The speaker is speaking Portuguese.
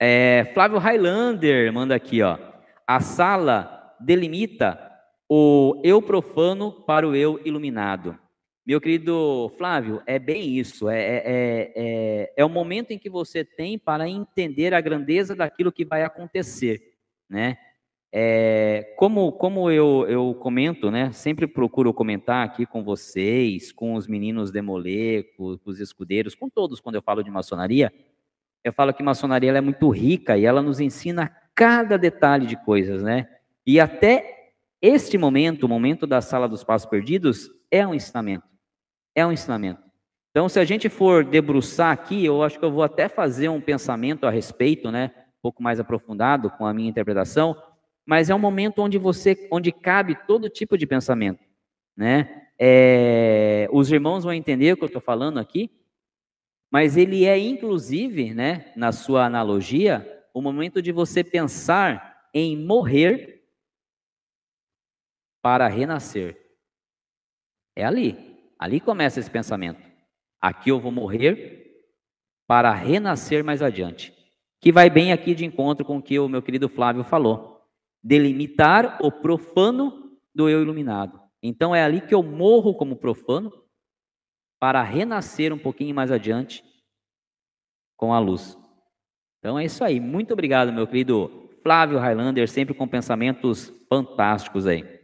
É, Flávio Highlander manda aqui, ó. A sala delimita o eu profano para o eu iluminado. Meu querido Flávio, é bem isso. É, é, é, é, é o momento em que você tem para entender a grandeza daquilo que vai acontecer, né? É, como como eu, eu comento, né? Sempre procuro comentar aqui com vocês, com os meninos Demolê, com, com os escudeiros, com todos quando eu falo de maçonaria. Eu falo que maçonaria é muito rica e ela nos ensina cada detalhe de coisas, né? E até este momento, o momento da sala dos passos perdidos, é um ensinamento. É um ensinamento. Então, se a gente for debruçar aqui, eu acho que eu vou até fazer um pensamento a respeito, né? Um pouco mais aprofundado com a minha interpretação mas é um momento onde você, onde cabe todo tipo de pensamento, né? É, os irmãos vão entender o que eu estou falando aqui, mas ele é inclusive, né, na sua analogia, o momento de você pensar em morrer para renascer. É ali, ali começa esse pensamento. Aqui eu vou morrer para renascer mais adiante. Que vai bem aqui de encontro com o que o meu querido Flávio falou delimitar o profano do eu iluminado. Então é ali que eu morro como profano para renascer um pouquinho mais adiante com a luz. Então é isso aí. Muito obrigado, meu querido Flávio Highlander, sempre com pensamentos fantásticos aí.